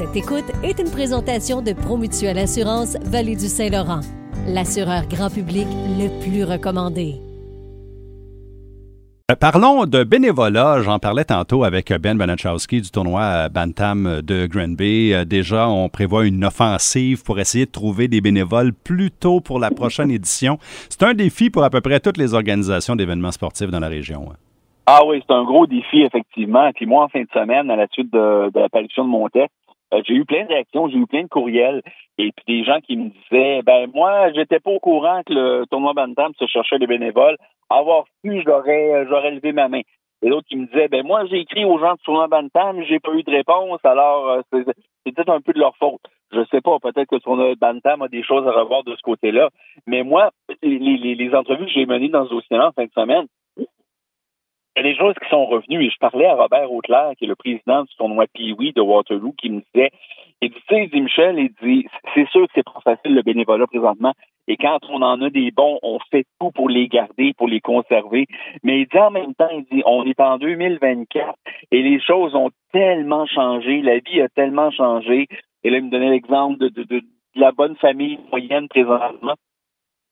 Cette écoute est une présentation de Promutuelle Assurance Vallée du Saint-Laurent, l'assureur grand public le plus recommandé. Euh, Parlons de bénévolat. J'en parlais tantôt avec Ben Banachowski du tournoi Bantam de Granby. Euh, Déjà, on prévoit une offensive pour essayer de trouver des bénévoles plus tôt pour la prochaine édition. C'est un défi pour à peu près toutes les organisations d'événements sportifs dans la région. hein. Ah oui, c'est un gros défi, effectivement. Puis moi, en fin de semaine, à la suite de, de l'apparition de mon texte, euh, j'ai eu plein de réactions, j'ai eu plein de courriels et puis des gens qui me disaient ben moi, j'étais pas au courant que le tournoi Bantam se cherchait des bénévoles. Avoir su, j'aurais euh, j'aurais levé ma main. Et l'autre qui me disait ben moi, j'ai écrit aux gens du tournoi Bantam, j'ai pas eu de réponse, alors euh, c'est peut-être un peu de leur faute. Je sais pas, peut-être que le tournoi Bantam a des choses à revoir de ce côté-là. Mais moi, les, les, les entrevues que j'ai menées dans ce dossier-là en semaine, il y a des choses qui sont revenues je parlais à Robert Auclair, qui est le président du tournoi Pee-Wee de Waterloo, qui me disait, il dit, tu sais, dit Michel, il dit, c'est sûr que c'est pas facile le bénévolat présentement et quand on en a des bons, on fait tout pour les garder, pour les conserver. Mais il dit en même temps, il dit, on est en 2024 et les choses ont tellement changé, la vie a tellement changé. Et là, il me donnait l'exemple de, de, de, la bonne famille moyenne présentement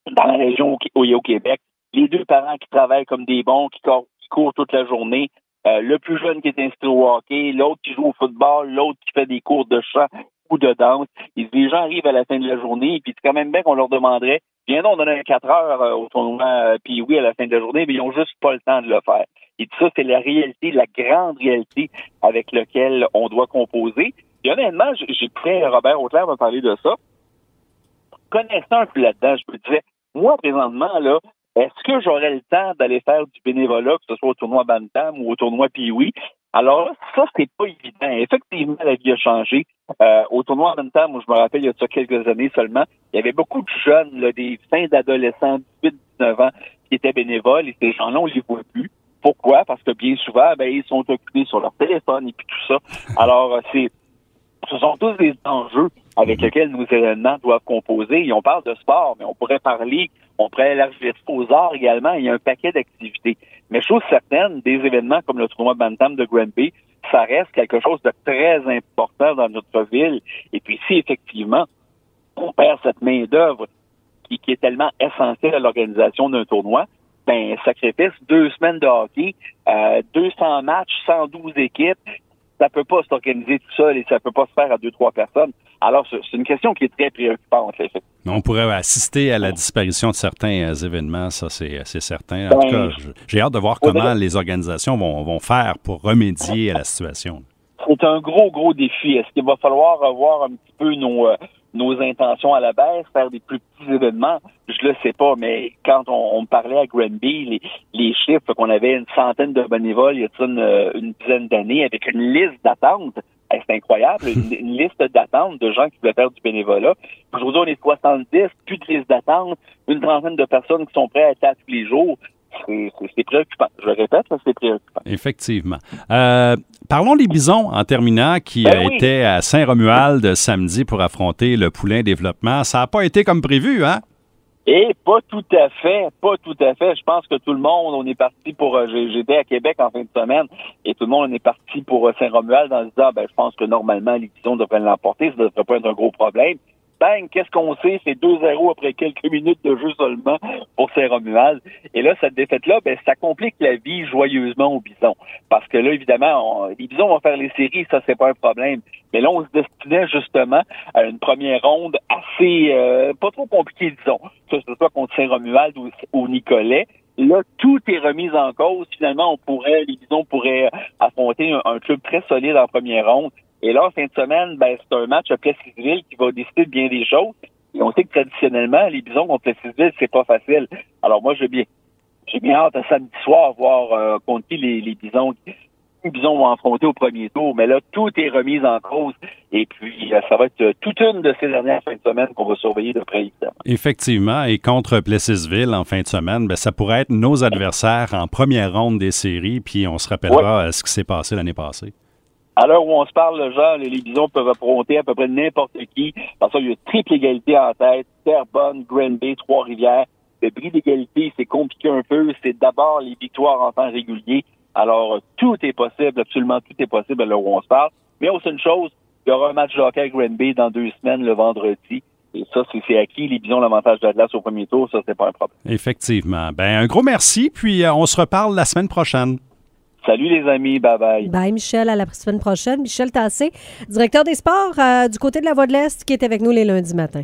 dans la région au, au Québec. Les deux parents qui travaillent comme des bons, qui court toute la journée. Euh, le plus jeune qui est inscrit au hockey, l'autre qui joue au football, l'autre qui fait des cours de chant ou de danse. Et les gens arrivent à la fin de la journée, et puis c'est quand même bien qu'on leur demanderait, viens donc, on donne 4 heures euh, au tournoi, euh, puis oui, à la fin de la journée, mais ils ont juste pas le temps de le faire. Et tout ça, c'est la réalité, la grande réalité avec laquelle on doit composer. Et honnêtement, j'écoutais Robert Auclair me parler de ça. Connaissant un peu là-dedans, je me disais, moi, présentement, là, est-ce que j'aurais le temps d'aller faire du bénévolat, que ce soit au tournoi Bantam ou au tournoi Pee-Wee? Alors ça, c'est pas évident. Effectivement, la vie a changé. Euh, au tournoi Bantam, où je me rappelle, il y a quelques années seulement, il y avait beaucoup de jeunes, des fins d'adolescents, 18-19 ans, qui étaient bénévoles, et ces gens-là, on les voit plus. Pourquoi? Parce que bien souvent, ben, ils sont occupés sur leur téléphone et puis tout ça. Alors, c'est ce sont tous des enjeux avec lesquels nos événements doivent composer. Et on parle de sport, mais on pourrait parler, on pourrait élargir aux arts également. Il y a un paquet d'activités. Mais chose certaine, des événements comme le tournoi Bantam de Granby, ça reste quelque chose de très important dans notre ville. Et puis si effectivement on perd cette main d'œuvre qui, qui est tellement essentielle à l'organisation d'un tournoi, ben sacrifice deux semaines de hockey, euh, 200 matchs, 112 équipes, ça peut pas s'organiser tout seul et ça peut pas se faire à deux, trois personnes. Alors, c'est une question qui est très préoccupante. On pourrait assister à la disparition de certains euh, événements, ça, c'est certain. En tout cas, j'ai hâte de voir comment les organisations vont, vont faire pour remédier à la situation. C'est un gros, gros défi. Est-ce qu'il va falloir revoir un petit peu nos, euh, nos intentions à la baisse, faire des plus petits événements? Je le sais pas, mais quand on, on parlait à Granby, les, les chiffres qu'on avait une centaine de bénévoles il y a une, une dizaine d'années avec une liste d'attente Hey, c'est incroyable, une, une liste d'attente de gens qui voulaient faire du bénévolat. Aujourd'hui, on est 70, plus de liste d'attente, une trentaine de personnes qui sont prêtes à être là tous les jours. C'est préoccupant. Je le répète, c'est préoccupant. Effectivement. Euh, parlons des bisons en terminant qui Ben oui. étaient à Saint-Romuald samedi pour affronter le Poulain Développement. Ça n'a pas été comme prévu, hein? Et pas tout à fait, pas tout à fait. Je pense que tout le monde, on est parti pour. euh, J'étais à Québec en fin de semaine et tout le monde on est parti pour euh, Saint-Romuald en se disant, ben, je pense que normalement les Bisons devraient l'emporter, ça ne devrait pas être un gros problème. Bang, qu'est-ce qu'on sait? C'est 2-0 après quelques minutes de jeu seulement pour Saint-Romuald. Et là, cette défaite-là, ben, ça complique la vie joyeusement aux Bisons. Parce que là, évidemment, on- les Bisons vont faire les séries, ça, c'est pas un problème. Mais là, on se destinait justement à une première ronde assez, euh, pas trop compliquée, disons. Que ce soit contre Saint-Romuald ou, Nicolet. Là, tout est remis en cause. Finalement, on pourrait, les Bisons pourraient affronter un club très solide en première ronde. Et là, en fin de semaine, ben, c'est un match à Plessisville qui va décider de bien des choses. Et on sait que traditionnellement, les Bisons contre Plessisville, c'est pas facile. Alors moi, j'ai bien, j'ai bien hâte à samedi soir voir euh, contre qui les, les Bisons, les Bisons vont affronter au premier tour. Mais là, tout est remis en cause. Et puis, euh, ça va être euh, toute une de ces dernières fins de semaine qu'on va surveiller de près, évidemment. Effectivement. Et contre Plessisville en fin de semaine, ben, ça pourrait être nos adversaires en première ronde des séries. Puis on se rappellera euh, ce qui s'est passé l'année passée. À l'heure où on se parle, le genre, les, Bisons peuvent affronter à peu près n'importe qui. Parce qu'il y a triple égalité en tête. Terrebonne, Granby, Trois-Rivières. Le bris d'égalité, c'est compliqué un peu. C'est d'abord les victoires en temps régulier. Alors, tout est possible, absolument tout est possible à l'heure où on se parle. Mais sait une chose, Il y aura un match de hockey avec Granby dans deux semaines, le vendredi. Et ça, c'est acquis. Les Bisons, l'avantage de la glace au premier tour, ça, c'est pas un problème. Effectivement. Ben, un gros merci, puis euh, on se reparle la semaine prochaine. Salut les amis, bye bye. Bye Michel, à la semaine prochaine. Michel Tassé, directeur des sports euh, du côté de la Voie de l'Est, qui est avec nous les lundis matins.